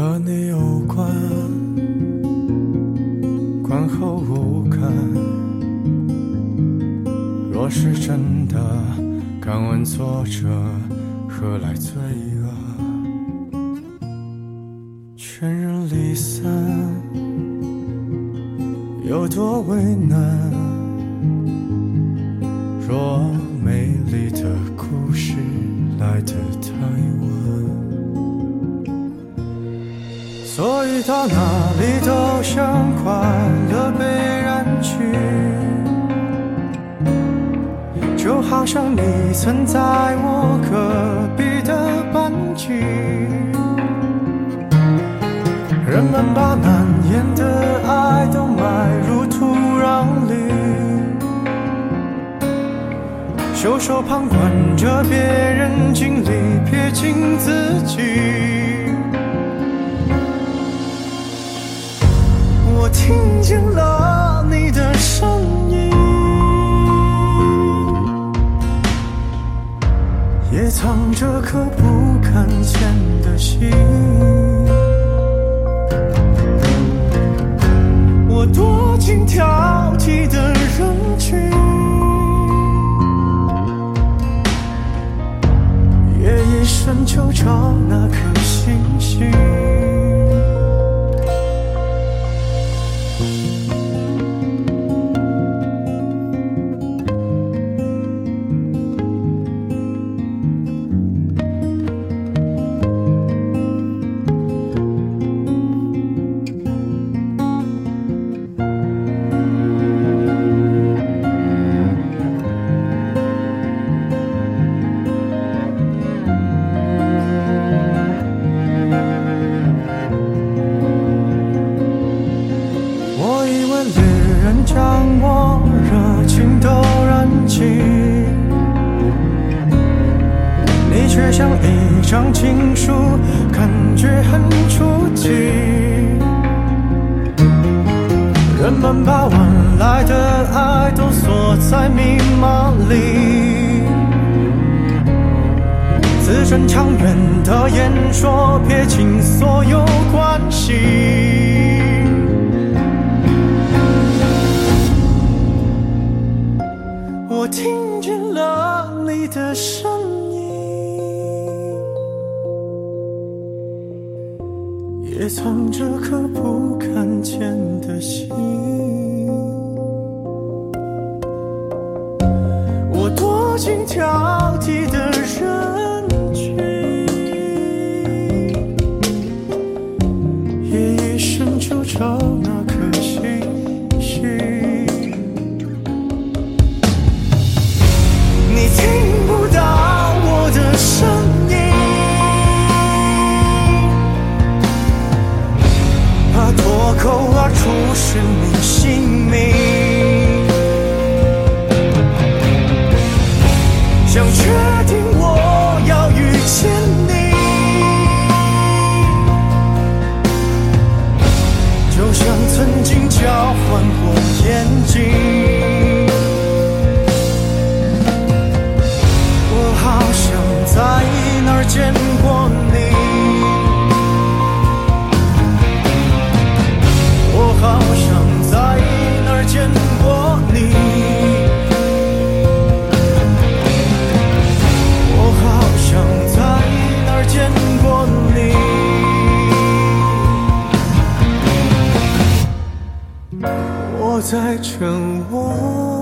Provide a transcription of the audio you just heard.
和你有关。观后无感若是真的敢问作者何来罪恶？劝人离散。有多为难？若美丽的故事来得到哪里都像快乐被染去，就好像你曾在我隔壁的班级。人们把难言的爱都埋入土壤里。袖手旁观着别人经历，撇清自己。听见了你的声音，也藏着颗不敢见的心。我躲进挑剔的人群。夜一深就找那颗星星。将我热情都燃尽，你却像一张情书，感觉很出奇。人们把晚来的爱都锁在密码里，字正腔圆的演说，撇清所有关系。我听见了你的声音，也藏着颗不敢见的心。我躲进挑剔的人群，夜一深就找那我在沉默。